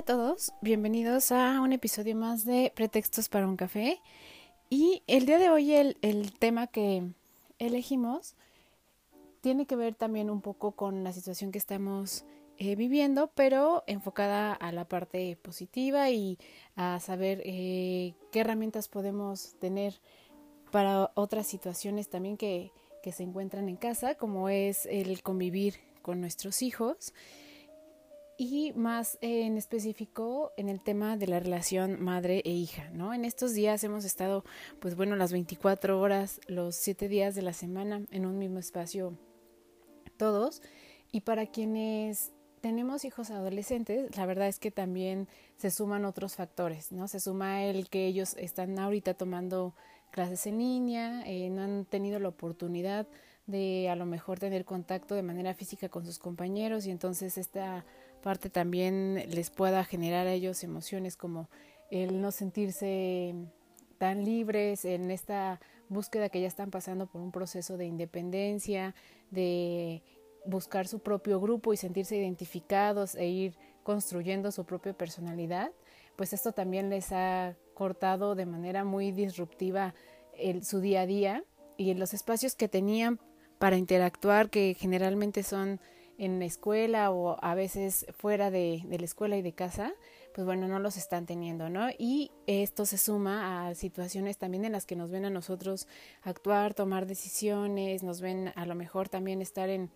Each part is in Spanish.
Hola a todos, bienvenidos a un episodio más de Pretextos para un café. Y el día de hoy el, el tema que elegimos tiene que ver también un poco con la situación que estamos eh, viviendo, pero enfocada a la parte positiva y a saber eh, qué herramientas podemos tener para otras situaciones también que, que se encuentran en casa, como es el convivir con nuestros hijos y más en específico en el tema de la relación madre e hija, ¿no? En estos días hemos estado, pues bueno, las 24 horas, los 7 días de la semana en un mismo espacio todos y para quienes tenemos hijos adolescentes, la verdad es que también se suman otros factores, ¿no? Se suma el que ellos están ahorita tomando clases en línea, eh, no han tenido la oportunidad de a lo mejor tener contacto de manera física con sus compañeros y entonces esta parte también les pueda generar a ellos emociones como el no sentirse tan libres en esta búsqueda que ya están pasando por un proceso de independencia, de buscar su propio grupo y sentirse identificados e ir construyendo su propia personalidad, pues esto también les ha cortado de manera muy disruptiva el, su día a día y los espacios que tenían para interactuar, que generalmente son en la escuela o a veces fuera de, de, la escuela y de casa, pues bueno, no los están teniendo, ¿no? Y esto se suma a situaciones también en las que nos ven a nosotros actuar, tomar decisiones, nos ven a lo mejor también estar en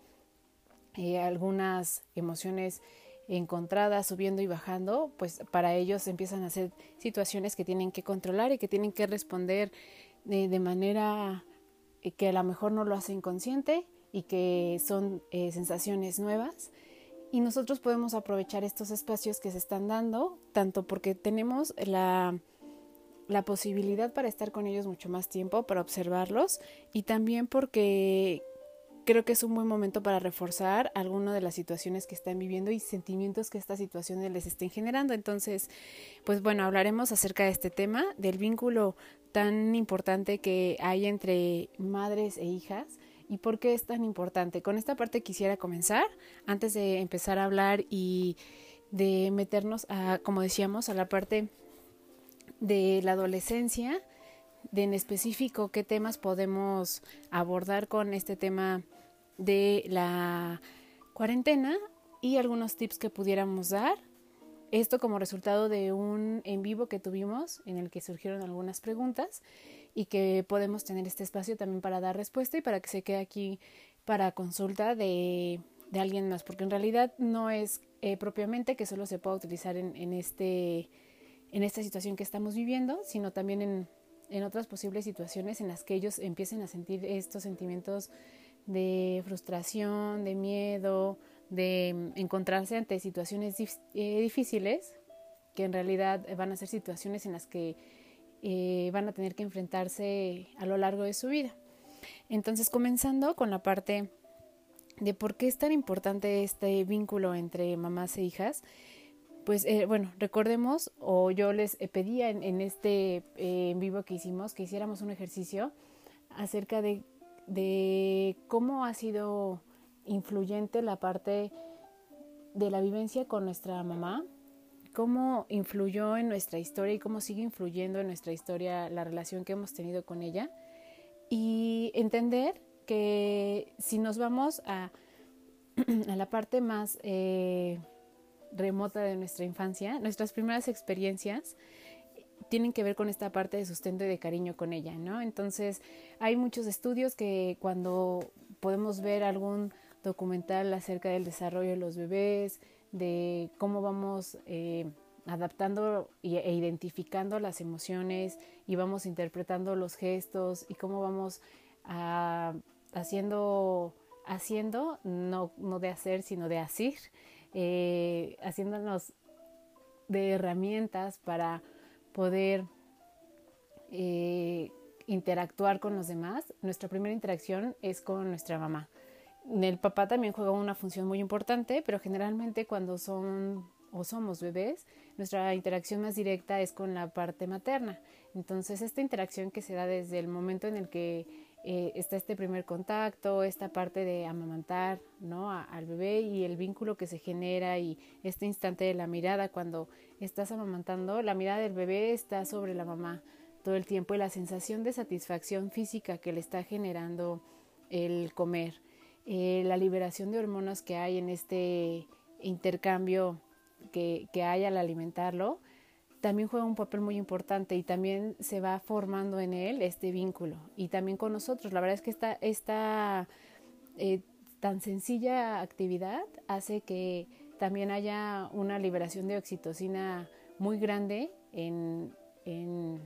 eh, algunas emociones encontradas, subiendo y bajando, pues para ellos empiezan a ser situaciones que tienen que controlar y que tienen que responder de, de manera eh, que a lo mejor no lo hacen consciente y que son eh, sensaciones nuevas. Y nosotros podemos aprovechar estos espacios que se están dando, tanto porque tenemos la, la posibilidad para estar con ellos mucho más tiempo, para observarlos, y también porque creo que es un buen momento para reforzar alguna de las situaciones que están viviendo y sentimientos que estas situaciones les estén generando. Entonces, pues bueno, hablaremos acerca de este tema, del vínculo tan importante que hay entre madres e hijas y por qué es tan importante. Con esta parte quisiera comenzar, antes de empezar a hablar y de meternos a, como decíamos, a la parte de la adolescencia, de en específico qué temas podemos abordar con este tema de la cuarentena y algunos tips que pudiéramos dar. Esto como resultado de un en vivo que tuvimos en el que surgieron algunas preguntas y que podemos tener este espacio también para dar respuesta y para que se quede aquí para consulta de, de alguien más, porque en realidad no es eh, propiamente que solo se pueda utilizar en, en, este, en esta situación que estamos viviendo, sino también en, en otras posibles situaciones en las que ellos empiecen a sentir estos sentimientos de frustración, de miedo, de mm, encontrarse ante situaciones eh, difíciles, que en realidad van a ser situaciones en las que eh, van a tener que enfrentarse a lo largo de su vida. Entonces, comenzando con la parte de por qué es tan importante este vínculo entre mamás e hijas, pues eh, bueno, recordemos, o yo les pedía en, este en vivo que hicimos, que hiciéramos un ejercicio acerca de cómo ha sido influyente la parte de la vivencia con nuestra mamá, cómo influyó en nuestra historia y cómo sigue influyendo en nuestra historia la relación que hemos tenido con ella y entender que si nos vamos a, a la parte más eh, remota de nuestra infancia, nuestras primeras experiencias, tienen que ver con esta parte de sustento y de cariño con ella, ¿no? Entonces, hay muchos estudios que cuando podemos ver algún documental acerca del desarrollo de los bebés, de cómo vamos eh, adaptando e identificando las emociones y vamos interpretando los gestos y cómo vamos a, haciendo, haciendo, no, no de hacer, sino de hacer, eh, haciéndonos de herramientas para poder eh, interactuar con los demás, nuestra primera interacción es con nuestra mamá. El papá también juega una función muy importante, pero generalmente cuando son o somos bebés, nuestra interacción más directa es con la parte materna. Entonces, esta interacción que se da desde el momento en el que eh, está este primer contacto, esta parte de amamantar ¿no? al bebé y el vínculo que se genera y este instante de la mirada cuando estás amamantando, la mirada del bebé está sobre la mamá todo el tiempo y la sensación de satisfacción física que le está generando el comer, eh, la liberación de hormonas que hay en este intercambio que, que hay al alimentarlo, también juega un papel muy importante y también se va formando en él este vínculo y también con nosotros. La verdad es que esta, esta eh, tan sencilla actividad hace que también haya una liberación de oxitocina muy grande en, en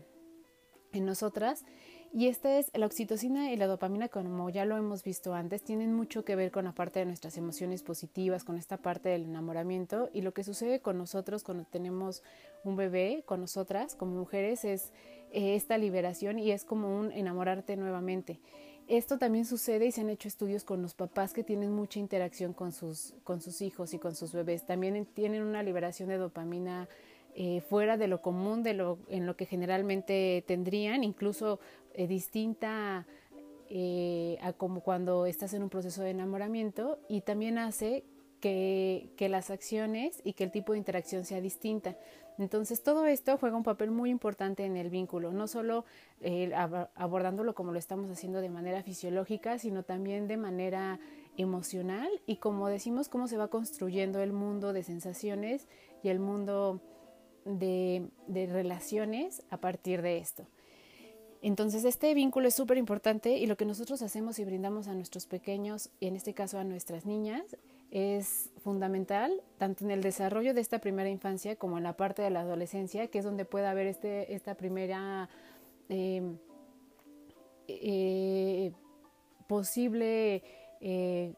en nosotras. Y esta es la oxitocina y la dopamina, como ya lo hemos visto antes, tienen mucho que ver con la parte de nuestras emociones positivas, con esta parte del enamoramiento. Y lo que sucede con nosotros cuando tenemos un bebé, con nosotras como mujeres, es eh, esta liberación y es como un enamorarte nuevamente. Esto también sucede y se han hecho estudios con los papás que tienen mucha interacción con sus, con sus hijos y con sus bebés. También tienen una liberación de dopamina eh, fuera de lo común, de lo, en lo que generalmente tendrían, incluso eh, distinta eh, a como cuando estás en un proceso de enamoramiento y también hace que, que, las acciones y que el tipo de interacción sea distinta. Entonces todo esto juega un papel muy importante en el vínculo, no solo abordándolo como lo estamos haciendo de manera fisiológica, sino también de manera emocional y como decimos, cómo se va construyendo el mundo de sensaciones y el mundo de, relaciones a partir de esto. Entonces este vínculo es súper importante y lo que nosotros hacemos y brindamos a nuestros pequeños, y en este caso a nuestras niñas, es fundamental tanto en el desarrollo de esta primera infancia como en la parte de la adolescencia, que es donde puede haber este, esta primera em, eh, posible eh,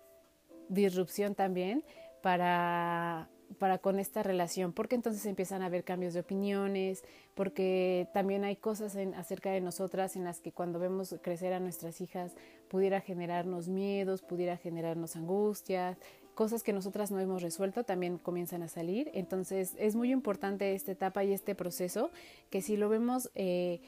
disrupción también para para con esta relación, porque entonces empiezan a haber cambios de opiniones, porque también hay cosas acerca de nosotras en las que cuando vemos crecer a nuestras hijas pudiera generarnos miedos, pudiera generarnos angustias, cosas que nosotras no hemos resuelto también comienzan a salir. Entonces es muy importante esta etapa y este proceso que si lo vemos eh,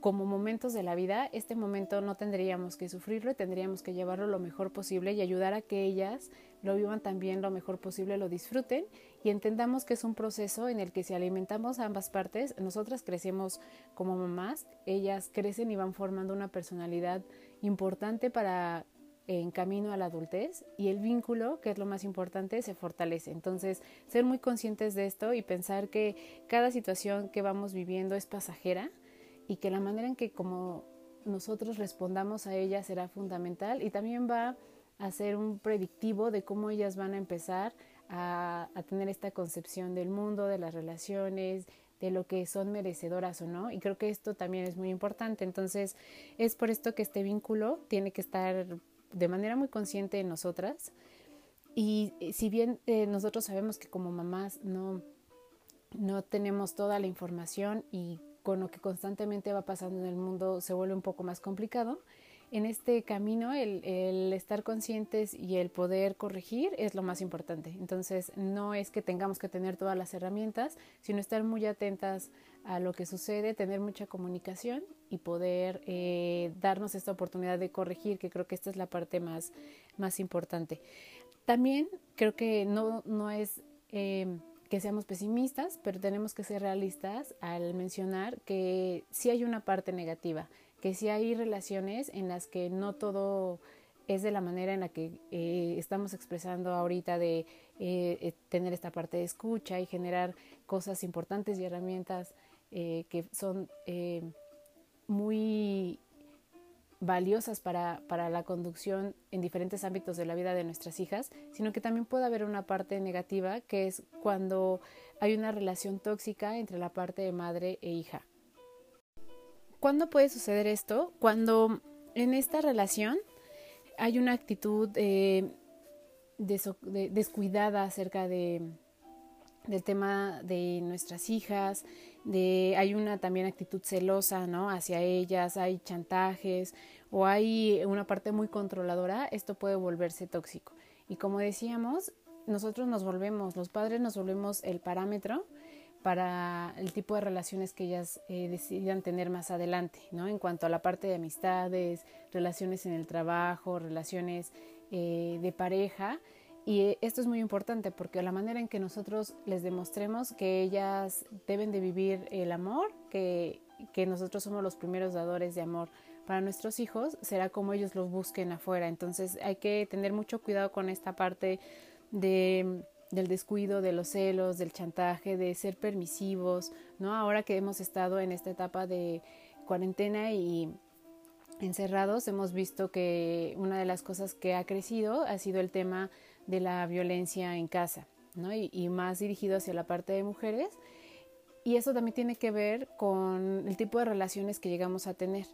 como momentos de la vida, este momento no tendríamos que sufrirlo y tendríamos que llevarlo lo mejor posible y ayudar a que ellas lo vivan también lo mejor posible, lo disfruten y entendamos que es un proceso en el que si alimentamos a ambas partes, nosotras crecemos como mamás, ellas crecen y van formando una personalidad importante para en camino a la adultez y el vínculo, que es lo más importante, se fortalece. Entonces, ser muy conscientes de esto y pensar que cada situación que vamos viviendo es pasajera y que la manera en que como nosotros respondamos a ella será fundamental y también va hacer un predictivo de cómo ellas van a empezar a, tener esta concepción del mundo, de las relaciones, de lo que son merecedoras o no. Y creo que esto también es muy importante. Entonces, es por esto que este vínculo tiene que estar de manera muy consciente en nosotras. Y si bien eh, nosotros sabemos que como mamás no, no tenemos toda la información y con lo que constantemente va pasando en el mundo se vuelve un poco más complicado, en este camino el, estar conscientes y el poder corregir es lo más importante. Entonces no es que tengamos que tener todas las herramientas, sino estar muy atentas a lo que sucede, tener mucha comunicación y poder eh, darnos esta oportunidad de corregir, que creo que esta es la parte más, más importante. También creo que no, no es... Eh, que seamos pesimistas, pero tenemos que ser realistas al mencionar que sí hay una parte negativa que sí hay relaciones en las que no todo es de la manera en la que eh, estamos expresando ahorita de eh, eh, tener esta parte de escucha y generar cosas importantes y herramientas que son muy valiosas para, para, la conducción en diferentes ámbitos de la vida de nuestras hijas, sino que también puede haber una parte negativa que es cuando hay una relación tóxica entre la parte de madre e hija. ¿Cuándo puede suceder esto? Cuando en esta relación hay una actitud eh, descuidada acerca de, del tema de nuestras hijas, de hay una también actitud celosa, ¿no? hacia ellas, hay chantajes o hay una parte muy controladora, esto puede volverse tóxico. Y como decíamos, nosotros nos volvemos, los padres nos volvemos el parámetro para el tipo de relaciones que ellas eh, decidan tener más adelante, ¿no? En cuanto a la parte de amistades, relaciones en el trabajo, relaciones eh, de pareja. Y eh, esto es muy importante porque la manera en que nosotros les demostremos que ellas deben de vivir el amor, que, que nosotros somos los primeros dadores de amor para nuestros hijos, será como ellos los busquen afuera. Entonces hay que tener mucho cuidado con esta parte de del descuido, de los celos, del chantaje, de ser permisivos, ¿no? Ahora que hemos estado en esta etapa de cuarentena y encerrados, hemos visto que una de las cosas que ha crecido ha sido el tema de la violencia en casa, ¿no? Y, y más dirigido hacia la parte de mujeres. Y eso también tiene que ver con el tipo de relaciones que llegamos a tener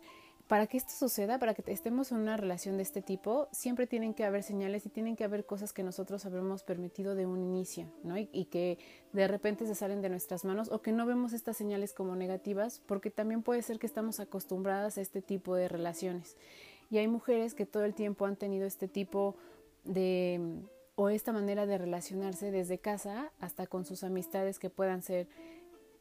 para que esto suceda, para que estemos en una relación de este tipo, siempre tienen que haber señales y tienen que haber cosas que nosotros habremos permitido de un inicio, ¿no? Y, que de repente se salen de nuestras manos o que no vemos estas señales como negativas, porque también puede ser que estamos acostumbradas a este tipo de relaciones. Y hay mujeres que todo el tiempo han tenido este tipo de o esta manera de relacionarse desde casa hasta con sus amistades que puedan ser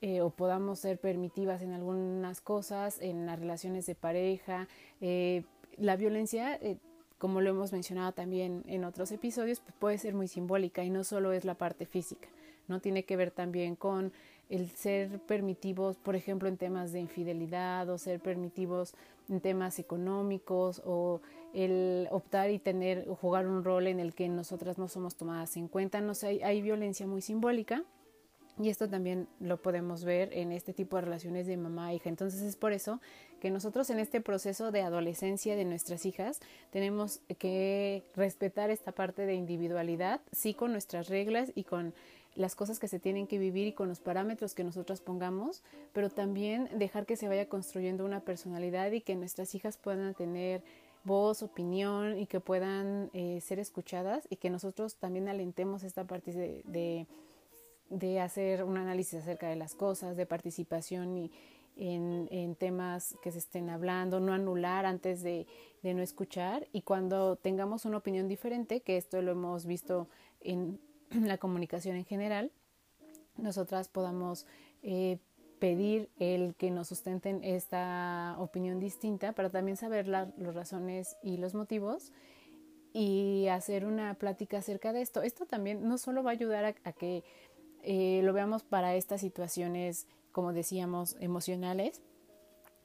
eh, o podamos ser permitivas en algunas cosas, en las relaciones de pareja. Eh, la violencia, eh, como lo hemos mencionado también en otros episodios, pues puede ser muy simbólica y no solo es la parte física, no tiene que ver también con el ser permitivos, por ejemplo, en temas de infidelidad o ser permitivos en temas económicos o el optar y tener o jugar un rol en el que nosotras no somos tomadas en cuenta. No sé, hay violencia muy simbólica y esto también lo podemos ver en este tipo de relaciones de mamá e hija. Entonces es por eso que nosotros en este proceso de adolescencia de nuestras hijas tenemos que respetar esta parte de individualidad, sí con nuestras reglas y con las cosas que se tienen que vivir y con los parámetros que nosotras pongamos, pero también dejar que se vaya construyendo una personalidad y que nuestras hijas puedan tener voz, opinión y que puedan eh, ser escuchadas y que nosotros también alentemos esta parte de de hacer un análisis acerca de las cosas, de participación y en, temas que se estén hablando, no anular antes de, no escuchar y cuando tengamos una opinión diferente, que esto lo hemos visto en la comunicación en general, nosotras podamos eh, pedir el que nos sustenten esta opinión distinta para también saber las razones y los motivos y hacer una plática acerca de esto. Esto también no solo va a ayudar a que eh, lo veamos para estas situaciones, como decíamos, emocionales,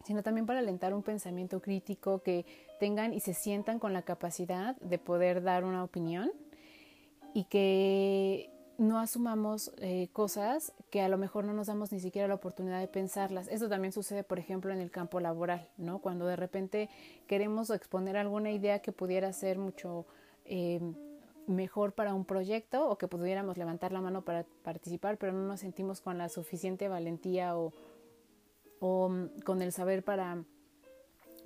sino también para alentar un pensamiento crítico, que tengan y se sientan con la capacidad de poder dar una opinión y que no asumamos eh, cosas que a lo mejor no nos damos ni siquiera la oportunidad de pensarlas. Eso también sucede, por ejemplo, en el campo laboral, ¿no? Cuando de repente queremos exponer alguna idea que pudiera ser mucho eh, mejor para un proyecto o que pudiéramos levantar la mano para participar, pero no nos sentimos con la suficiente valentía o, o mm, con el saber para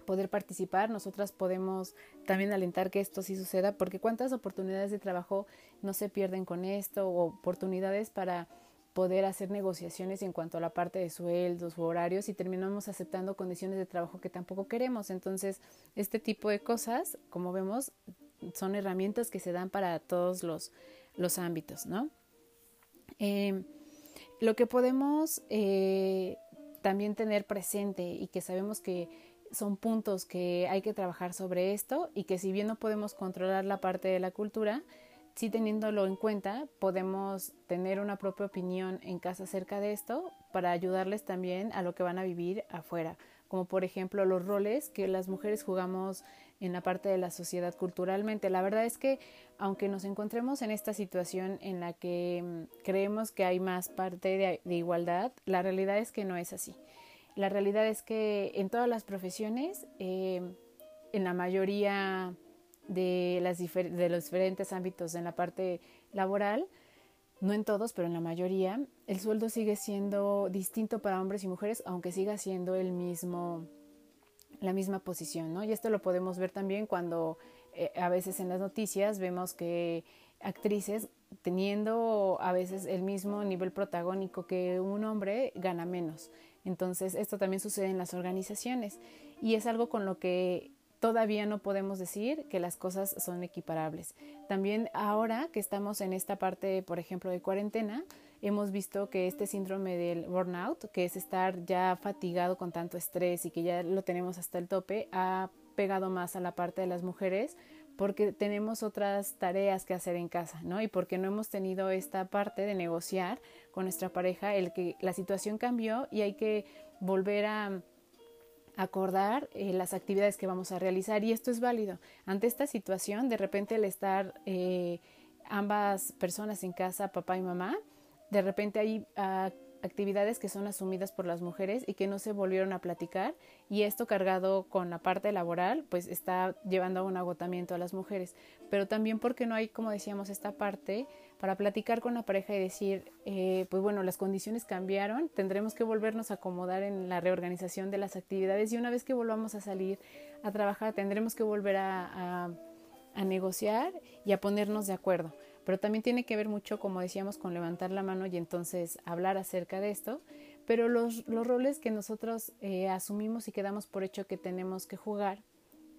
poder participar, nosotras podemos también alentar que esto sí suceda, porque cuántas oportunidades de trabajo no se pierden con esto, o oportunidades para poder hacer negociaciones en cuanto a la parte de sueldos u horarios y terminamos aceptando condiciones de trabajo que tampoco queremos. Entonces, este tipo de cosas, como vemos, son herramientas que se dan para todos los, los ámbitos, ¿no? Eh, lo que podemos eh, también tener presente y que sabemos que son puntos que hay que trabajar sobre esto y que si bien no podemos controlar la parte de la cultura, sí teniéndolo en cuenta podemos tener una propia opinión en casa acerca de esto para ayudarles también a lo que van a vivir afuera, como por ejemplo los roles que las mujeres jugamos en la parte de la sociedad culturalmente. La verdad es que aunque nos encontremos en esta situación en la que mm, creemos que hay más parte de, igualdad, la realidad es que no es así. La realidad es que en todas las profesiones, eh, en la mayoría de, las de los diferentes ámbitos en la parte laboral, no en todos, pero en la mayoría, el sueldo sigue siendo distinto para hombres y mujeres, aunque siga siendo el mismo la misma posición, ¿no? Y esto lo podemos ver también cuando eh, a veces en las noticias vemos que actrices teniendo a veces el mismo nivel protagónico que un hombre gana menos. Entonces, esto también sucede en las organizaciones y es algo con lo que todavía no podemos decir que las cosas son equiparables. También ahora que estamos en esta parte, por ejemplo, de cuarentena, hemos visto que este síndrome del burnout, que es estar ya fatigado con tanto estrés y que ya lo tenemos hasta el tope, ha pegado más a la parte de las mujeres porque tenemos otras tareas que hacer en casa, ¿no? Y porque no hemos tenido esta parte de negociar con nuestra pareja el que la situación cambió y hay que volver a acordar eh, las actividades que vamos a realizar y esto es válido. Ante esta situación, de repente el estar eh, ambas personas en casa, papá y mamá, de repente hay uh, actividades que son asumidas por las mujeres y que no se volvieron a platicar y esto cargado con la parte laboral pues está llevando a un agotamiento a las mujeres. Pero también porque no hay como decíamos esta parte para platicar con la pareja y decir eh, pues bueno las condiciones cambiaron tendremos que volvernos a acomodar en la reorganización de las actividades y una vez que volvamos a salir a trabajar tendremos que volver a negociar y a ponernos de acuerdo pero también tiene que ver mucho, como decíamos, con levantar la mano y entonces hablar acerca de esto, pero los, los roles que nosotros eh, asumimos y quedamos por hecho que tenemos que jugar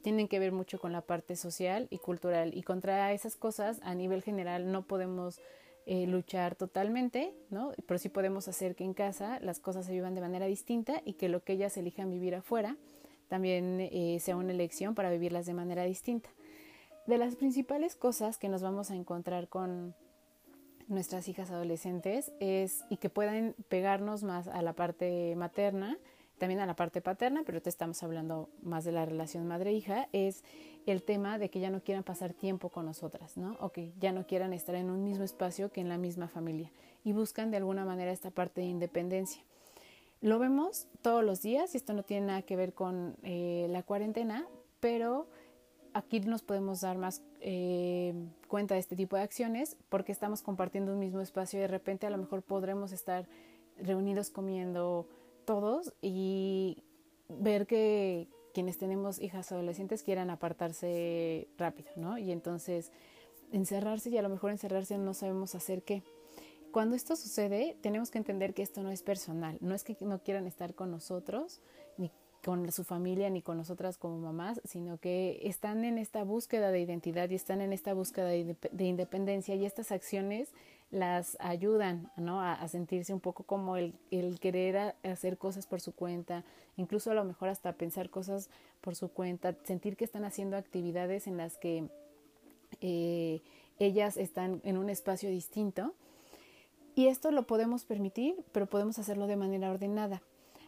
tienen que ver mucho con la parte social y cultural. Y contra esas cosas a nivel general no podemos eh, luchar totalmente, ¿no? Pero sí podemos hacer que en casa las cosas se vivan de manera distinta y que lo que ellas elijan vivir afuera también eh, sea una elección para vivirlas de manera distinta de las principales cosas que nos vamos a encontrar con nuestras hijas adolescentes es y que pueden pegarnos más a la parte materna, también a la parte paterna, pero te estamos hablando más de la relación madre-hija, es el tema de que ya no quieran pasar tiempo con nosotras, ¿no? O que ya no quieran estar en un mismo espacio que en la misma familia y buscan de alguna manera esta parte de independencia. Lo vemos todos los días y esto no tiene nada que ver con eh, la cuarentena, pero aquí nos podemos dar más eh, cuenta de este tipo de acciones porque estamos compartiendo un mismo espacio y de repente a lo mejor podremos estar reunidos comiendo todos y ver que quienes tenemos hijas adolescentes quieran apartarse rápido, ¿no? Y entonces encerrarse y a lo mejor encerrarse no sabemos hacer qué. Cuando esto sucede, tenemos que entender que esto no es personal, no es que no quieran estar con nosotros, con su familia ni con nosotras como mamás, sino que están en esta búsqueda de identidad y están en esta búsqueda de, independencia y estas acciones las ayudan ¿no? a, sentirse un poco como el, querer hacer cosas por su cuenta, incluso a lo mejor hasta pensar cosas por su cuenta, sentir que están haciendo actividades en las que eh, ellas están en un espacio distinto. Y esto lo podemos permitir, pero podemos hacerlo de manera ordenada.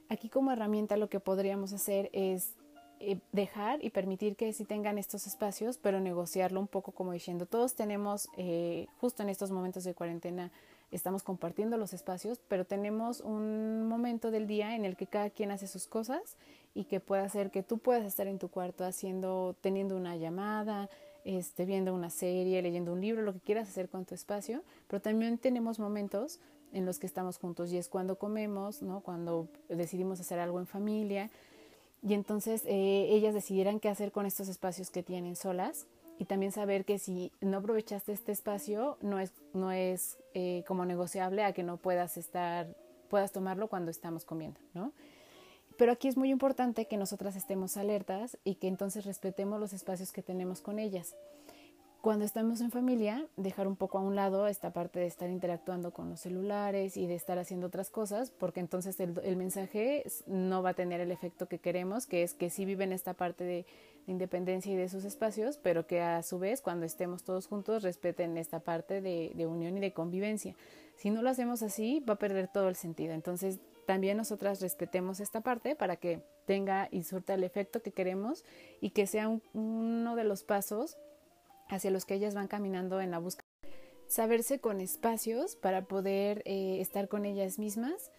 Aquí como herramienta lo que podríamos hacer es eh, dejar y permitir que sí tengan estos espacios, pero negociarlo un poco como diciendo, todos tenemos, eh, justo en estos momentos de cuarentena, estamos compartiendo los espacios, pero tenemos un momento del día en el que cada quien hace sus cosas y que pueda hacer que tú puedas estar en tu cuarto haciendo, teniendo una llamada, este, viendo una serie, leyendo un libro, lo que quieras hacer con tu espacio, pero también tenemos momentos en los que estamos juntos y es cuando comemos, ¿no? Cuando decidimos hacer algo en familia y entonces eh, ellas decidieran qué hacer con estos espacios que tienen solas y también saber que si no aprovechaste este espacio no es, no es eh, como negociable a que no puedas estar, puedas tomarlo cuando estamos comiendo, ¿no? Pero aquí es muy importante que nosotras estemos alertas y que entonces respetemos los espacios que tenemos con ellas cuando estamos en familia, dejar un poco a un lado esta parte de estar interactuando con los celulares y de estar haciendo otras cosas, porque entonces el, mensaje no va a tener el efecto que queremos, que es que sí viven esta parte de, independencia y de sus espacios, pero que a su vez cuando estemos todos juntos respeten esta parte de, de unión y de convivencia. Si no lo hacemos así, va a perder todo el sentido. Entonces, también nosotras respetemos esta parte para que tenga y surta el efecto que queremos y que sea uno de los pasos hacia los que ellas van caminando en la búsqueda. Saberse con espacios para poder eh, estar con ellas mismas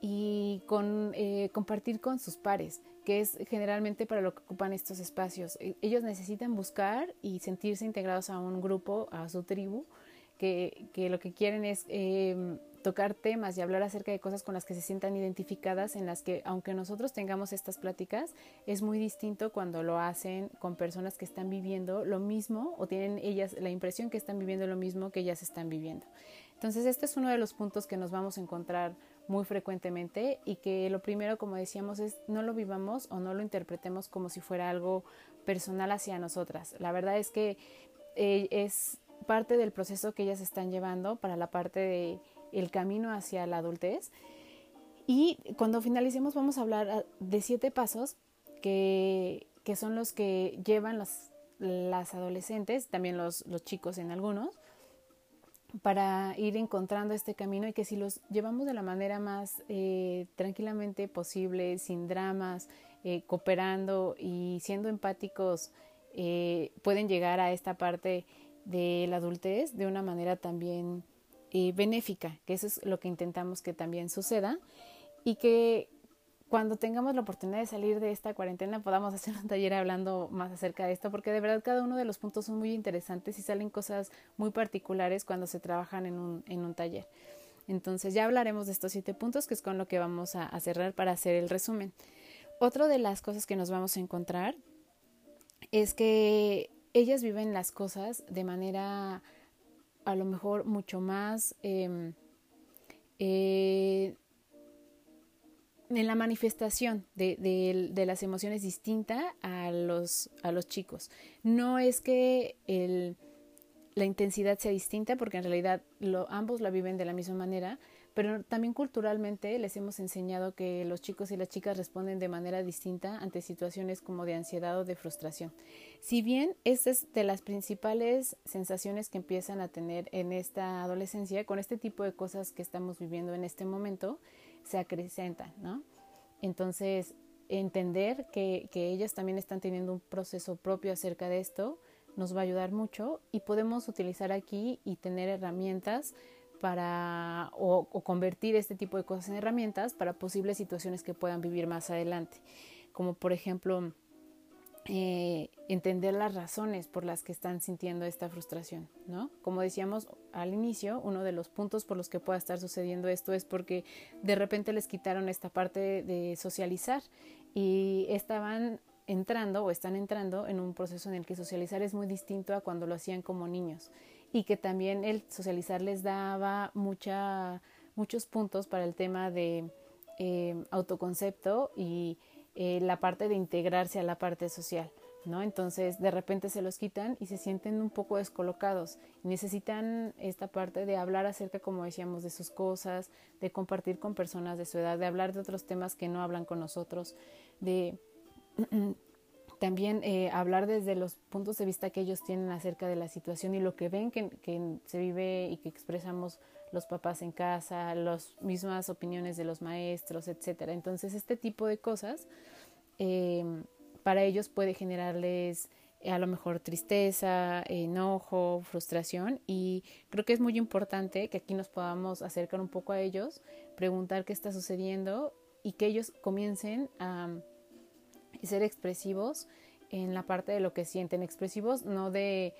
y con, eh, compartir con sus pares, que es generalmente para lo que ocupan estos espacios. E, ellos necesitan buscar y sentirse integrados a un grupo, a su tribu, que, que lo que quieren es eh, tocar temas y hablar acerca de cosas con las que se sientan identificadas, en las que aunque nosotros tengamos estas pláticas, es muy distinto cuando lo hacen con personas que están viviendo lo mismo o tienen ellas la impresión que están viviendo lo mismo que ellas están viviendo. Entonces, este es uno de los puntos que nos vamos a encontrar muy frecuentemente y que lo primero, como decíamos, es no lo vivamos o no lo interpretemos como si fuera algo personal hacia nosotras. La verdad es que eh, es parte del proceso que ellas están llevando para la parte de el camino hacia la adultez. Y cuando finalicemos vamos a hablar ah, de siete pasos que, que son los que llevan las, adolescentes, también los, los chicos en algunos, para ir encontrando este camino y que si los llevamos de la manera más eh, tranquilamente posible, sin dramas, eh, cooperando y siendo empáticos, eh, pueden llegar a esta parte de la adultez de una manera también benéfica, que eso es lo que intentamos que también suceda y que cuando tengamos la oportunidad de salir de esta cuarentena podamos hacer un taller hablando más acerca de esto, porque de verdad cada uno de los puntos son muy interesantes y salen cosas muy particulares cuando se trabajan en un, en un taller. Entonces ya hablaremos de estos siete puntos, que es con lo que vamos a, a cerrar para hacer el resumen. Otra de las cosas que nos vamos a encontrar es que ellas viven las cosas de manera a lo mejor mucho más eh, eh, en la manifestación de, de, las emociones distinta a los, a los chicos. No es que el, la intensidad sea distinta, porque en realidad lo, ambos la viven de la misma manera, pero también culturalmente les hemos enseñado que los chicos y las chicas responden de manera distinta ante situaciones como de ansiedad o de frustración. Si bien esta es de las principales sensaciones que empiezan a tener en esta adolescencia, con este tipo de cosas que estamos viviendo en este momento, se acrecentan, ¿no? Entonces, entender que, que ellas también están teniendo un proceso propio acerca de esto nos va a ayudar mucho y podemos utilizar aquí y tener herramientas para o, o, convertir este tipo de cosas en herramientas para posibles situaciones que puedan vivir más adelante, como por ejemplo eh, entender las razones por las que están sintiendo esta frustración, ¿no? Como decíamos al inicio, uno de los puntos por los que pueda estar sucediendo esto es porque de repente les quitaron esta parte de socializar y estaban entrando o están entrando en un proceso en el que socializar es muy distinto a cuando lo hacían como niños y que también el socializar les daba mucha, muchos puntos para el tema de eh, autoconcepto y eh, la parte de integrarse a la parte social, ¿no? Entonces de repente se los quitan y se sienten un poco descolocados. Necesitan esta parte de hablar acerca, como decíamos, de sus cosas, de compartir con personas de su edad, de hablar de otros temas que no hablan con nosotros, de también eh, hablar desde los puntos de vista que ellos tienen acerca de la situación y lo que ven que, que se vive y que expresamos los papás en casa, las mismas opiniones de los maestros, etcétera. Entonces, este tipo de cosas eh, para ellos puede generarles eh, a lo mejor tristeza, enojo, frustración y creo que es muy importante que aquí nos podamos acercar un poco a ellos, preguntar qué está sucediendo y que ellos comiencen a ser expresivos en la parte de lo que sienten, expresivos no de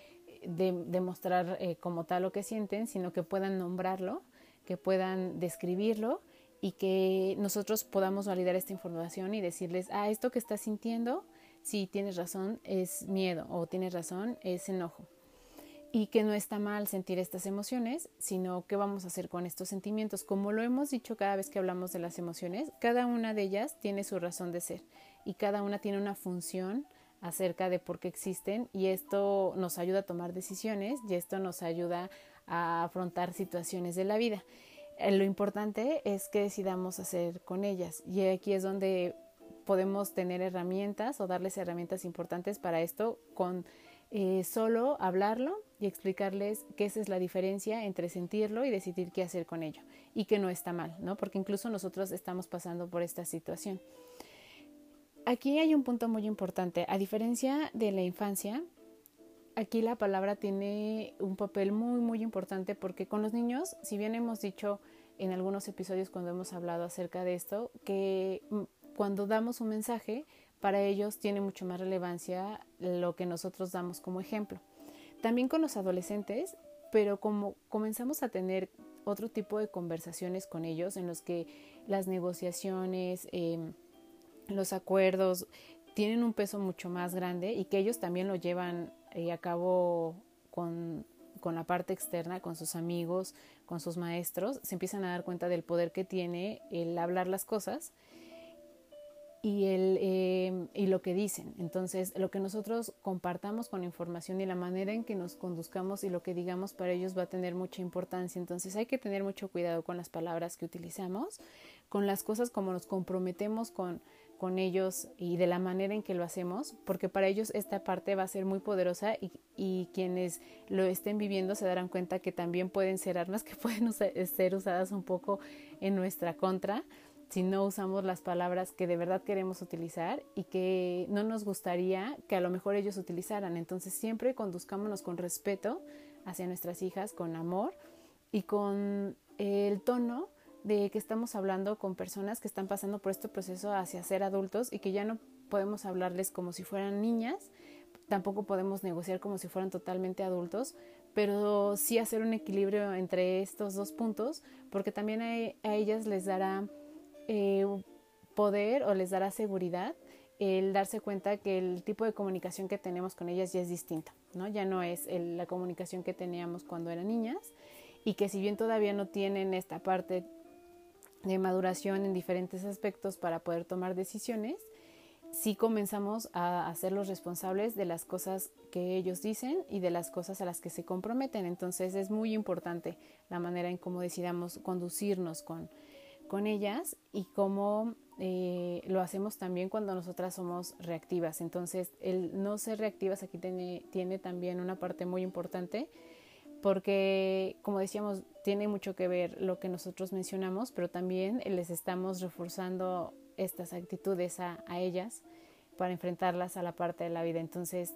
de demostrar eh, como tal lo que sienten, sino que puedan nombrarlo, que puedan describirlo y que nosotros podamos validar esta información y decirles, ah, esto que estás sintiendo, si tienes razón, es miedo o tienes razón, es enojo. Y que no está mal sentir estas emociones, sino qué vamos a hacer con estos sentimientos. Como lo hemos dicho cada vez que hablamos de las emociones, cada una de ellas tiene su razón de ser y cada una tiene una función acerca de por qué existen y esto nos ayuda a tomar decisiones y esto nos ayuda a afrontar situaciones de la vida. Eh, lo importante es que decidamos hacer con ellas y aquí es donde podemos tener herramientas o darles herramientas importantes para esto con eh, solo hablarlo y explicarles que esa es la diferencia entre sentirlo y decidir qué hacer con ello y que no está mal, ¿no? Porque incluso nosotros estamos pasando por esta situación. Aquí hay un punto muy importante. A diferencia de la infancia, aquí la palabra tiene un papel muy, muy importante porque con los niños, si bien hemos dicho en algunos episodios cuando hemos hablado acerca de esto, que mm, cuando damos un mensaje, para ellos tiene mucho más relevancia lo que nosotros damos como ejemplo. También con los adolescentes, pero como comenzamos a tener otro tipo de conversaciones con ellos en los que las negociaciones, em, los acuerdos tienen un peso mucho más grande y que ellos también lo llevan eh, a cabo con, con la parte externa, con sus amigos, con sus maestros, se empiezan a dar cuenta del poder que tiene el hablar las cosas y, el, eh, y lo que dicen. Entonces, lo que nosotros compartamos con información y la manera en que nos conduzcamos y lo que digamos para ellos va a tener mucha importancia. Entonces, hay que tener mucho cuidado con las palabras que utilizamos, con las cosas como nos comprometemos con, con ellos y de la manera en que lo hacemos, porque para ellos esta parte va a ser muy poderosa y, y quienes lo estén viviendo se darán cuenta que también pueden ser armas que pueden ser usadas un poco en nuestra contra si no usamos las palabras que de verdad queremos utilizar y que no nos gustaría que a lo mejor ellos utilizaran. Entonces siempre conduzcámonos con respeto hacia nuestras hijas, con amor y con el tono de que estamos hablando con personas que están pasando por este proceso hacia ser adultos y que ya no podemos hablarles como si fueran niñas, tampoco podemos negociar como si fueran totalmente adultos, pero sí hacer un equilibrio entre estos dos puntos, porque también a, ellas les dará eh, poder o les dará seguridad el darse cuenta que el tipo de comunicación que tenemos con ellas ya es distinta, ¿no? Ya no es la comunicación que teníamos cuando eran niñas y que si bien todavía no tienen esta parte de maduración en diferentes aspectos para poder tomar decisiones, sí comenzamos a hacerlos responsables de las cosas que ellos dicen y de las cosas a las que se comprometen. Entonces es muy importante la manera en cómo decidamos conducirnos con, con ellas y cómo eh, lo hacemos también cuando nosotras somos reactivas. Entonces, el no ser reactivas aquí tiene, tiene también una parte muy importante porque, como decíamos, tiene mucho que ver lo que nosotros mencionamos, pero también les estamos reforzando estas actitudes a, a ellas para enfrentarlas a la parte de la vida. Entonces,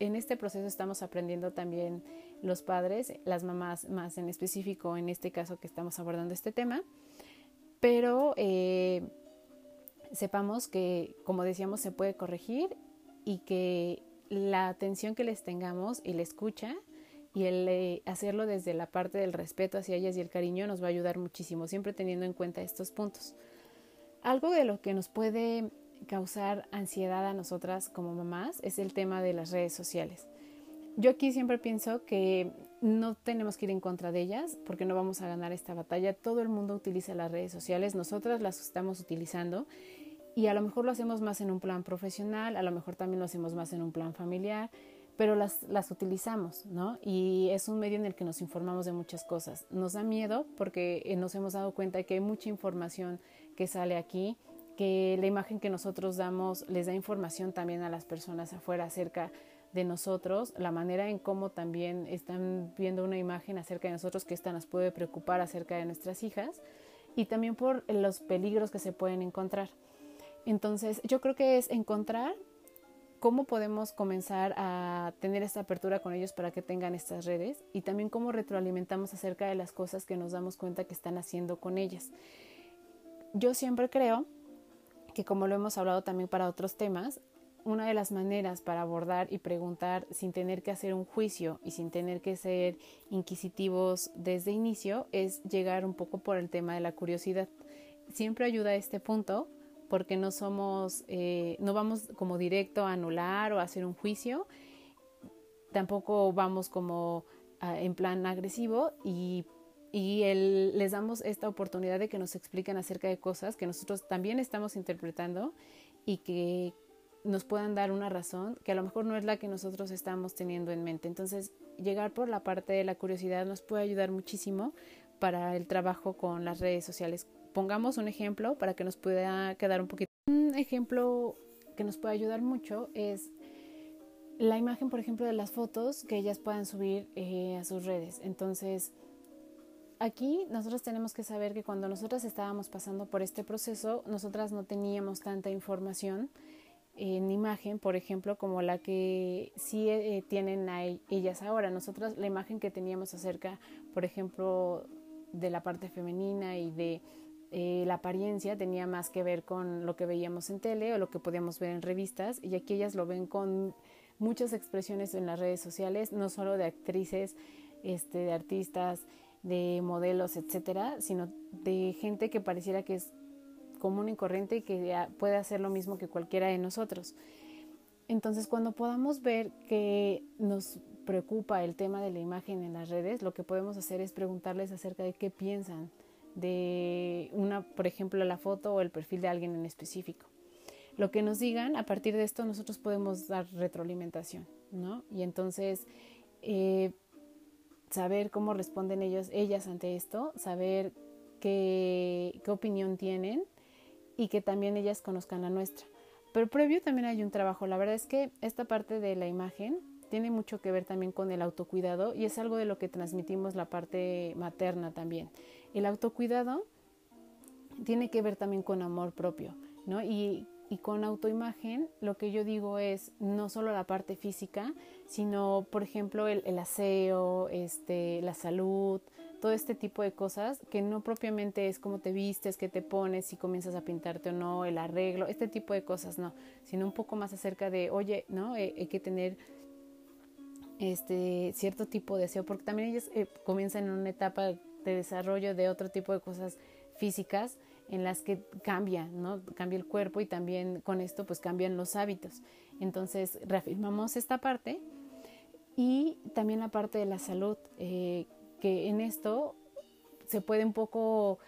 en este proceso estamos aprendiendo también los padres, las mamás más en específico, en este caso que estamos abordando este tema, pero eh, sepamos que, como decíamos, se puede corregir y que la atención que les tengamos y la escucha y el eh, hacerlo desde la parte del respeto hacia ellas y el cariño nos va a ayudar muchísimo, siempre teniendo en cuenta estos puntos. Algo de lo que nos puede causar ansiedad a nosotras como mamás es el tema de las redes sociales. Yo aquí siempre pienso que no tenemos que ir en contra de ellas porque no vamos a ganar esta batalla. Todo el mundo utiliza las redes sociales, nosotras las estamos utilizando y a lo mejor lo hacemos más en un plan profesional, a lo mejor también lo hacemos más en un plan familiar, pero las, las utilizamos, ¿no? Y es un medio en el que nos informamos de muchas cosas. Nos da miedo porque eh, nos hemos dado cuenta de que hay mucha información que sale aquí, que la imagen que nosotros damos les da información también a las personas afuera acerca de nosotros, la manera en cómo también están viendo una imagen acerca de nosotros que esta nos puede preocupar acerca de nuestras hijas y también por los peligros que se pueden encontrar. Entonces, yo creo que es encontrar cómo podemos comenzar a tener esta apertura con ellos para que tengan estas redes y también cómo retroalimentamos acerca de las cosas que nos damos cuenta que están haciendo con ellas. Yo siempre creo que como lo hemos hablado también para otros temas, una de las maneras para abordar y preguntar sin tener que hacer un juicio y sin tener que ser inquisitivos desde inicio es llegar un poco por el tema de la curiosidad. Siempre ayuda a este punto porque no somos, eh, no vamos como directo a anular o a hacer un juicio, tampoco vamos como en plan agresivo y, y les damos esta oportunidad de que nos expliquen acerca de cosas que nosotros también estamos interpretando y que nos puedan dar una razón que a lo mejor no es la que nosotros estamos teniendo en mente. Entonces, llegar por la parte de la curiosidad nos puede ayudar muchísimo para el trabajo con las redes sociales. Pongamos un ejemplo para que nos pueda quedar un poquito. Un ejemplo que nos puede ayudar mucho es la imagen, por ejemplo, de las fotos que ellas puedan subir eh, a sus redes. Entonces, aquí nosotros tenemos que saber que cuando nosotras estábamos pasando por este proceso, nosotras no teníamos tanta información en imagen, por ejemplo, como la que sí eh, tienen a e-, ellas ahora. Nosotros la imagen que teníamos acerca, por ejemplo, de la parte femenina y de eh, la apariencia tenía más que ver con lo que veíamos en tele o lo que podíamos ver en revistas y aquí ellas lo ven con muchas expresiones en las redes sociales, no solo de actrices, este, de artistas, de modelos, etcétera, sino de gente que pareciera que es común y corriente y que puede hacer lo mismo que cualquiera de nosotros. Entonces, cuando podamos ver que nos preocupa el tema de la imagen en las redes, lo que podemos hacer es preguntarles acerca de qué piensan de una, por ejemplo, la foto o el perfil de alguien en específico. Lo que nos digan, a partir de esto nosotros podemos dar retroalimentación, ¿no? Y entonces eh, saber cómo responden ellos, ellas ante esto, saber qué, qué opinión tienen y que también ellas conozcan la nuestra. Pero previo también hay un trabajo. La verdad es que esta parte de la imagen tiene mucho que ver también con el autocuidado y es algo de lo que transmitimos la parte materna también. El autocuidado tiene que ver también con amor propio, ¿no? Y, con autoimagen lo que yo digo es no solo la parte física, sino por ejemplo el, el aseo, este, la salud, todo este tipo de cosas que no propiamente es como te vistes, que te pones, si comienzas a pintarte o no, el arreglo, este tipo de cosas no, sino un poco más acerca de, oye, ¿no? Eh, hay que tener este cierto tipo de deseo, porque también ellos eh, comienzan en una etapa de desarrollo de otro tipo de cosas físicas en las que cambia, ¿no? Cambia el cuerpo y también con esto pues cambian los hábitos. Entonces reafirmamos esta parte y también la parte de la salud. Eh, que en esto se puede un poco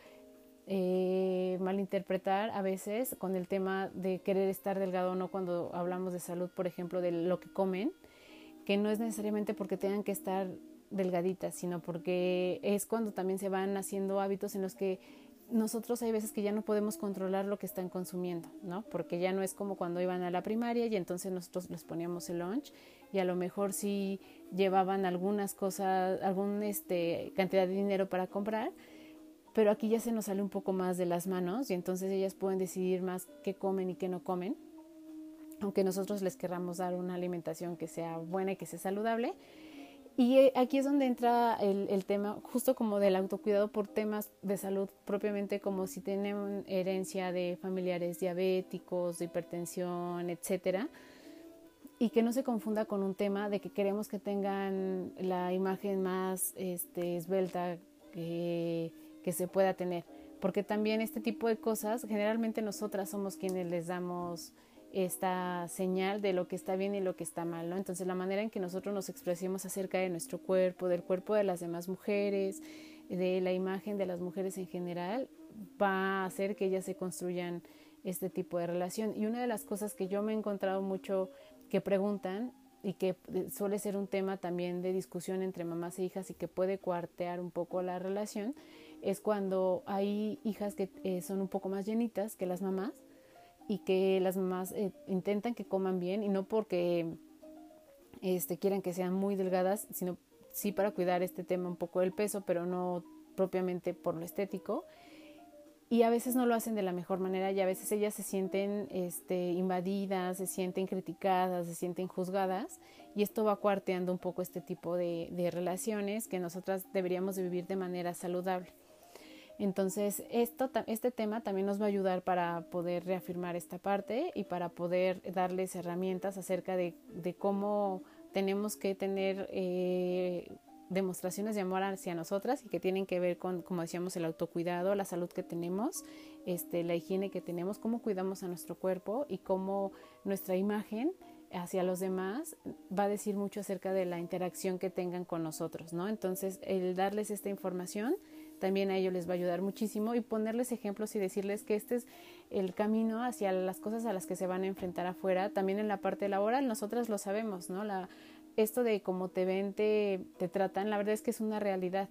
eh, malinterpretar a veces con el tema de querer estar delgado o no cuando hablamos de salud, por ejemplo, de lo que comen, que no es necesariamente porque tengan que estar delgaditas, sino porque es cuando también se van haciendo hábitos en los que nosotros hay veces que ya no podemos controlar lo que están consumiendo, ¿no? Porque ya no es como cuando iban a la primaria y entonces nosotros les poníamos el lunch y a lo mejor sí llevaban algunas cosas, alguna este, cantidad de dinero para comprar, pero aquí ya se nos sale un poco más de las manos y entonces ellas pueden decidir más qué comen y qué no comen, aunque nosotros les querramos dar una alimentación que sea buena y que sea saludable. Y eh, aquí es donde entra el, el, tema, justo como del autocuidado por temas de salud propiamente, como si tienen herencia de familiares diabéticos, de hipertensión, etcétera y que no se confunda con un tema de que queremos que tengan la imagen más este, esbelta que, que se pueda tener. Porque también este tipo de cosas, generalmente nosotras somos quienes les damos esta señal de lo que está bien y lo que está mal. Entonces la manera en que nosotros nos expresemos acerca de nuestro cuerpo, del cuerpo de las demás mujeres, de la imagen de las mujeres en general, va a hacer que ellas se construyan este tipo de relación. Y una de las cosas que yo me he encontrado mucho que preguntan y que eh, suele ser un tema también de discusión entre mamás e hijas y que puede cuartear un poco la relación, es cuando hay hijas que eh, son un poco más llenitas que las mamás y que las mamás eh, intentan que coman bien y no porque este, quieran que sean muy delgadas, sino sí para cuidar este tema un poco del peso, pero no propiamente por lo estético y a veces no lo hacen de la mejor manera y a veces ellas se sienten este, invadidas, se sienten criticadas, se sienten juzgadas y esto va cuarteando un poco este tipo de, relaciones que nosotras deberíamos de vivir de manera saludable. Entonces, esto, este tema también nos va a ayudar para poder reafirmar esta parte y para poder darles herramientas acerca de, de cómo tenemos que tener eh, demostraciones de amor hacia nosotras y que tienen que ver con, como decíamos, el autocuidado, la salud que tenemos, este, la higiene que tenemos, cómo cuidamos a nuestro cuerpo y cómo nuestra imagen hacia los demás va a decir mucho acerca de la interacción que tengan con nosotros, ¿no? Entonces, el darles esta información también a ellos les va a ayudar muchísimo y ponerles ejemplos y decirles que este es el camino hacia las cosas a las que se van a enfrentar afuera, también en la parte laboral, nosotras lo sabemos, ¿no? La, esto de cómo te ven, te, tratan, la verdad es que es una realidad.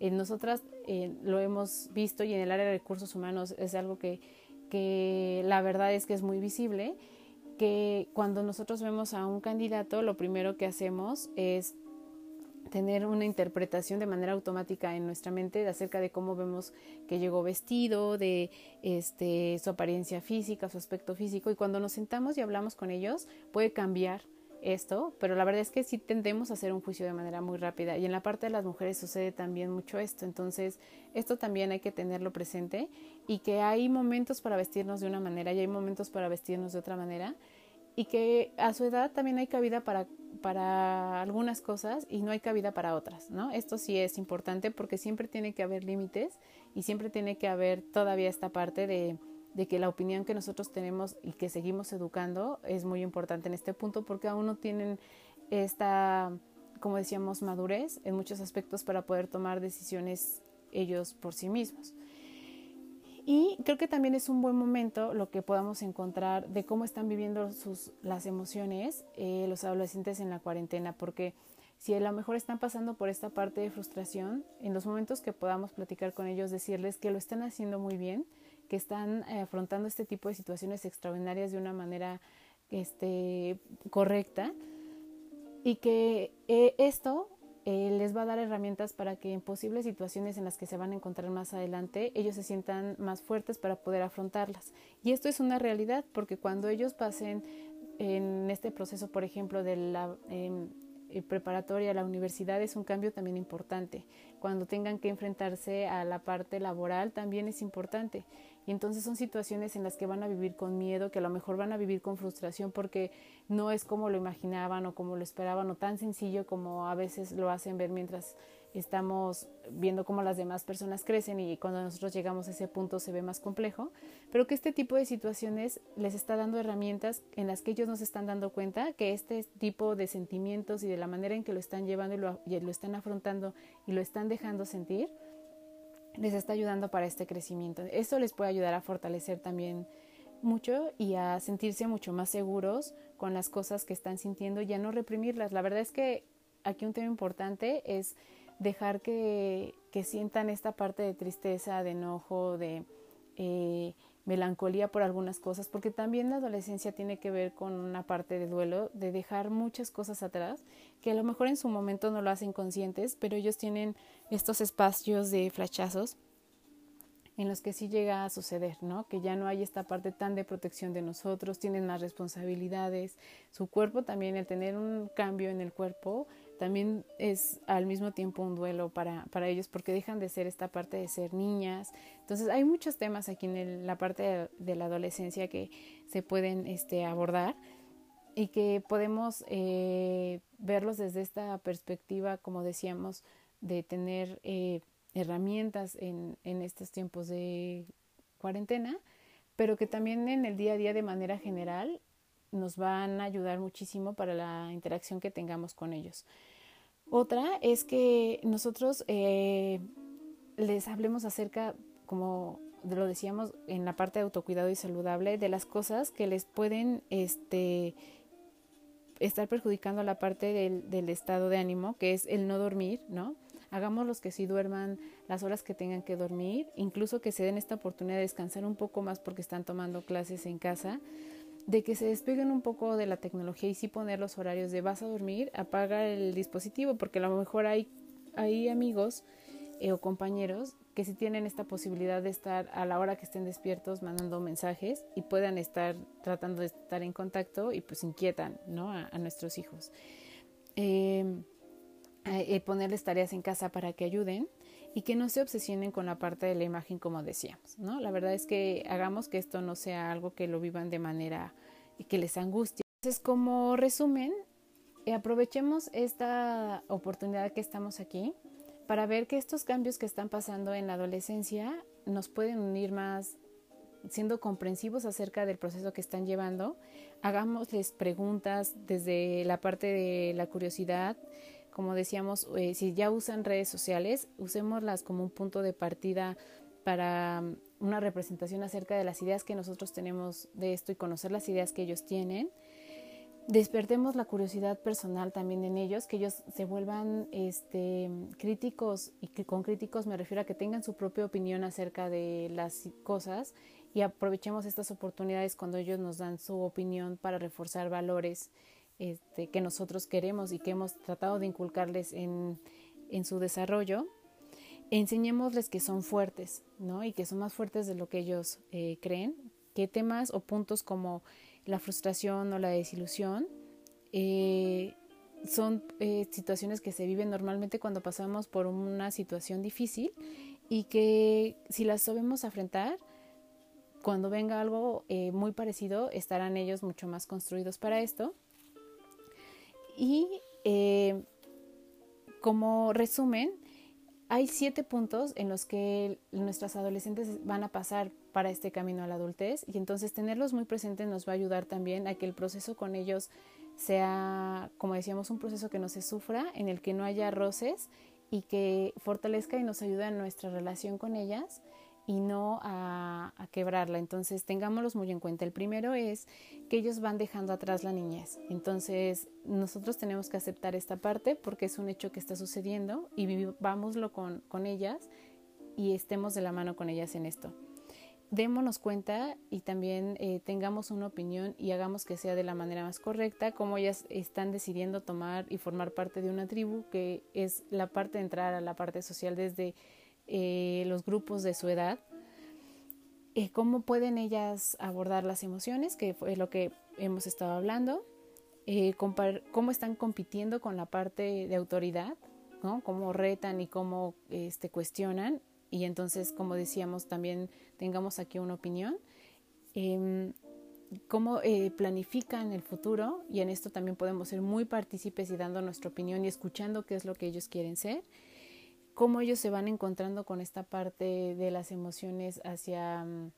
Eh, nosotras eh, lo hemos visto y en el área de recursos humanos es algo que, que la verdad es que es muy visible, que cuando nosotros vemos a un candidato, lo primero que hacemos es tener una interpretación de manera automática en nuestra mente acerca de cómo vemos que llegó vestido, de este, su apariencia física, su aspecto físico, y cuando nos sentamos y hablamos con ellos puede cambiar esto, pero la verdad es que sí tendemos a hacer un juicio de manera muy rápida y en la parte de las mujeres sucede también mucho esto, entonces esto también hay que tenerlo presente y que hay momentos para vestirnos de una manera y hay momentos para vestirnos de otra manera y que a su edad también hay cabida para para algunas cosas y no hay cabida para otras, ¿no? Esto sí es importante porque siempre tiene que haber límites y siempre tiene que haber todavía esta parte de, de que la opinión que nosotros tenemos y que seguimos educando es muy importante en este punto porque aún no tienen esta, como decíamos, madurez en muchos aspectos para poder tomar decisiones ellos por sí mismos. Y creo que también es un buen momento lo que podamos encontrar de cómo están viviendo sus, las emociones eh, los adolescentes en la cuarentena, porque si a lo mejor están pasando por esta parte de frustración, en los momentos que podamos platicar con ellos, decirles que lo están haciendo muy bien, que están eh, afrontando este tipo de situaciones extraordinarias de una manera este, correcta y que eh, esto eh, les va a dar herramientas para que en posibles situaciones en las que se van a encontrar más adelante, ellos se sientan más fuertes para poder afrontarlas. Y esto es una realidad porque cuando ellos pasen en este proceso, por ejemplo, de la em, eh, preparatoria a la universidad, es un cambio también importante. Cuando tengan que enfrentarse a la parte laboral, también es importante. Y entonces son situaciones en las que van a vivir con miedo, que a lo mejor van a vivir con frustración porque no es como lo imaginaban o como lo esperaban o tan sencillo como a veces lo hacen ver mientras estamos viendo cómo las demás personas crecen y cuando nosotros llegamos a ese punto se ve más complejo, pero que este tipo de situaciones les está dando herramientas en las que ellos no se están dando cuenta que este tipo de sentimientos y de la manera en que lo están llevando y lo, y lo están afrontando y lo están dejando sentir, les está ayudando para este crecimiento. Esto les puede ayudar a fortalecer también mucho y a sentirse mucho más seguros con las cosas que están sintiendo y a no reprimirlas. La verdad es que aquí un tema importante es dejar que, que sientan esta parte de tristeza, de enojo, de eh, melancolía por algunas cosas, porque también la adolescencia tiene que ver con una parte de duelo, de dejar muchas cosas atrás, que a lo mejor en su momento no lo hacen conscientes, pero ellos tienen estos espacios de flachazos en los que sí llega a suceder, ¿no? Que ya no hay esta parte tan de protección de nosotros, tienen más responsabilidades, su cuerpo también, el tener un cambio en el cuerpo, también es al mismo tiempo un duelo para, para ellos porque dejan de ser esta parte de ser niñas. Entonces hay muchos temas aquí en la parte de, la adolescencia que se pueden este, abordar y que podemos eh, verlos desde esta perspectiva, como decíamos, de tener eh, herramientas en, en estos tiempos de cuarentena, pero que también en el día a día de manera general nos van a ayudar muchísimo para la interacción que tengamos con ellos. Otra es que nosotros eh, les hablemos acerca, como lo decíamos en la parte de autocuidado y saludable, de las cosas que les pueden este, estar perjudicando la parte del, del estado de ánimo, que es el no dormir, ¿no? Hagámoslos que sí duerman las horas que tengan que dormir, incluso que se den esta oportunidad de descansar un poco más porque están tomando clases en casa de que se despeguen un poco de la tecnología y sí poner los horarios de vas a dormir, apaga el dispositivo, porque a lo mejor hay, hay amigos eh, o compañeros que sí tienen esta posibilidad de estar a la hora que estén despiertos mandando mensajes y puedan estar tratando de estar en contacto y pues inquietan ¿no? a, nuestros hijos. Eh, eh, ponerles tareas en casa para que ayuden y que no se obsesionen con la parte de la imagen como decíamos, ¿no? La verdad es que hagamos que esto no sea algo que lo vivan de manera que les angustie. Entonces, como resumen, eh, aprovechemos esta oportunidad que estamos aquí para ver que estos cambios que están pasando en la adolescencia nos pueden unir más siendo comprensivos acerca del proceso que están llevando, hagámosles preguntas desde la parte de la curiosidad, como decíamos, eh, si ya usan redes sociales, usémoslas como un punto de partida para una representación acerca de las ideas que nosotros tenemos de esto y conocer las ideas que ellos tienen. Despertemos la curiosidad personal también en ellos, que ellos se vuelvan este, críticos, y que con críticos me refiero a que tengan su propia opinión acerca de las cosas y aprovechemos estas oportunidades cuando ellos nos dan su opinión para reforzar valores este, que nosotros queremos y que hemos tratado de inculcarles en, en su desarrollo, enseñémosles que son fuertes, ¿no? Y que son más fuertes de lo que ellos eh, creen, que temas o puntos como la frustración o la desilusión eh, son eh, situaciones que se viven normalmente cuando pasamos por una situación difícil y que si las sabemos afrontar, cuando venga algo muy parecido, estarán ellos mucho más construidos para esto Y eh, como resumen, hay siete puntos en los que nuestras adolescentes van a pasar para este camino a la adultez y entonces tenerlos muy presentes nos va a ayudar también a que el proceso con ellos sea, como decíamos, un proceso que no se sufra, en el que no haya roces y que fortalezca y nos ayude en nuestra relación con ellas y no a, quebrarla. Entonces, tengámoslos muy en cuenta. El primero es que ellos van dejando atrás la niñez. Entonces, nosotros tenemos que aceptar esta parte porque es un hecho que está sucediendo y vivámoslo con, con ellas y estemos de la mano con ellas en esto. Démonos cuenta y también eh, tengamos una opinión y hagamos que sea de la manera más correcta, como ellas están decidiendo tomar y formar parte de una tribu, que es la parte de entrar a la parte social desde eh, los grupos de su edad, eh, cómo pueden ellas abordar las emociones, que fue lo que hemos estado hablando, eh, cómo están compitiendo con la parte de autoridad, ¿no? cómo retan y cómo este, cuestionan, y entonces, como decíamos, también tengamos aquí una opinión. Em, cómo planifican el futuro y en esto también podemos ser muy partícipes y dando nuestra opinión y escuchando qué es lo que ellos quieren ser cómo ellos se van encontrando con esta parte de las emociones hacia mm,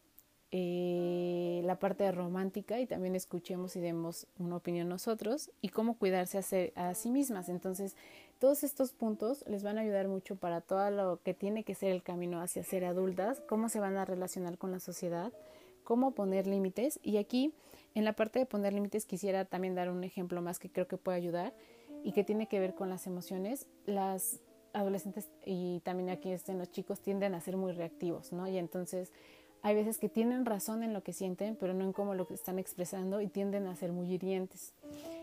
eh, la parte romántica y también escuchemos y demos una opinión nosotros y cómo cuidarse a, a, sí mismas. Entonces, todos estos puntos les van a ayudar mucho para todo lo que tiene que ser el camino hacia ser adultas, cómo se van a relacionar con la sociedad, cómo poner límites. Y aquí, en la parte de poner límites, quisiera también dar un ejemplo más que creo que puede ayudar y que tiene que ver con las emociones. Las adolescentes y también aquí estén los chicos tienden a ser muy reactivos, ¿no? Y entonces hay veces que tienen razón en lo que sienten, pero no en cómo lo están expresando y tienden a ser muy hirientes.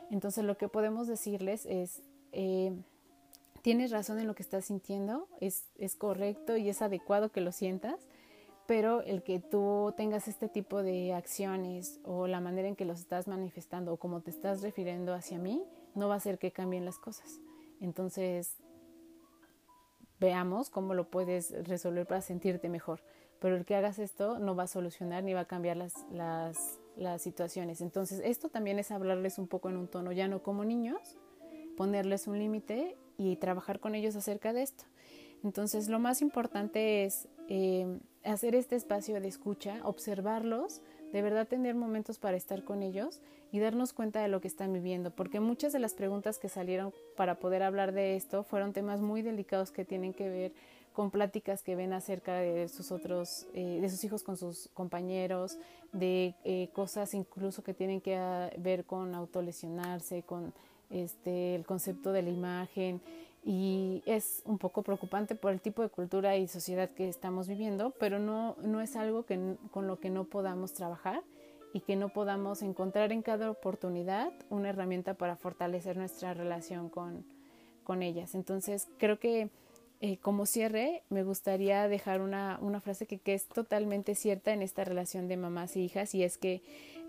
Entonces lo que podemos decirles es, eh, tienes razón en lo que estás sintiendo, es, es correcto y es adecuado que lo sientas, pero el que tú tengas este tipo de acciones o la manera en que los estás manifestando o como te estás refiriendo hacia mí, no va a hacer que cambien las cosas. Entonces, veamos cómo lo puedes resolver para sentirte mejor. Pero el que hagas esto no va a solucionar ni va a cambiar las, las, situaciones. Entonces, esto también es hablarles un poco en un tono ya no como niños, ponerles un límite y trabajar con ellos acerca de esto. Entonces, lo más importante es eh, hacer este espacio de escucha, observarlos, de verdad tener momentos para estar con ellos y darnos cuenta de lo que están viviendo, porque muchas de las preguntas que salieron para poder hablar de esto fueron temas muy delicados que tienen que ver con pláticas que ven acerca de sus otros, eh, de sus hijos con sus compañeros, de eh, cosas incluso que tienen que ah, ver con autolesionarse, con este, el concepto de la imagen y es un poco preocupante por el tipo de cultura y sociedad que estamos viviendo, pero no, no es algo que, con lo que no podamos trabajar y que no podamos encontrar en cada oportunidad una herramienta para fortalecer nuestra relación con, con ellas. Entonces, creo que eh, como cierre, me gustaría dejar una, una frase que, que, es totalmente cierta en esta relación de mamás e hijas, y es que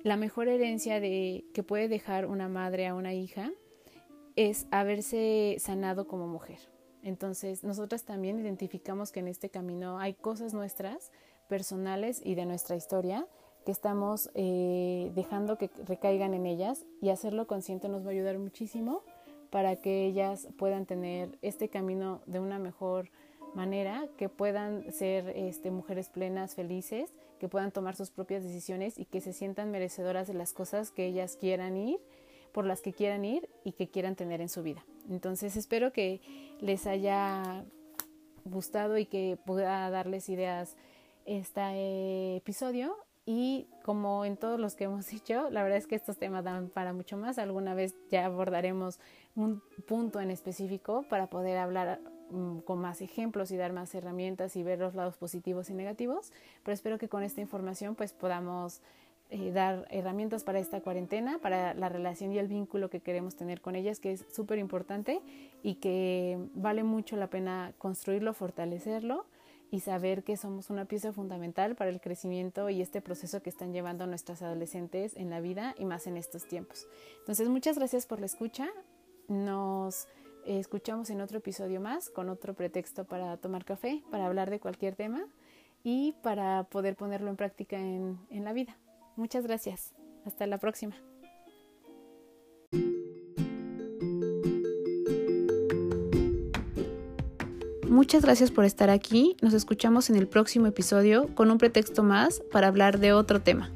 la mejor herencia de, que puede dejar una madre a una hija es haberse sanado como mujer. Entonces, nosotras también identificamos que en este camino hay cosas nuestras, personales y de nuestra historia, que estamos eh, dejando que recaigan en ellas y hacerlo consciente nos va a ayudar muchísimo para que ellas puedan tener este camino de una mejor manera, que puedan ser este, mujeres plenas, felices, que puedan tomar sus propias decisiones y que se sientan merecedoras de las cosas que ellas quieran ir, por las que quieran ir y que quieran tener en su vida. Entonces espero que les haya gustado y que pueda darles ideas este episodio y como en todos los que hemos dicho, la verdad es que estos temas dan para mucho más. Alguna vez ya abordaremos un punto en específico para poder hablar mm, con más ejemplos y dar más herramientas y ver los lados positivos y negativos. Pero espero que con esta información pues podamos eh, dar herramientas para esta cuarentena, para la relación y el vínculo que queremos tener con ellas, que es súper importante y que vale mucho la pena construirlo, fortalecerlo y saber que somos una pieza fundamental para el crecimiento y este proceso que están llevando nuestras adolescentes en la vida y más en estos tiempos. Entonces, muchas gracias por la escucha. Nos escuchamos en otro episodio más con otro pretexto para tomar café, para hablar de cualquier tema y para poder ponerlo en práctica en, en la vida. Muchas gracias. Hasta la próxima. Muchas gracias por estar aquí. Nos escuchamos en el próximo episodio con un pretexto más para hablar de otro tema.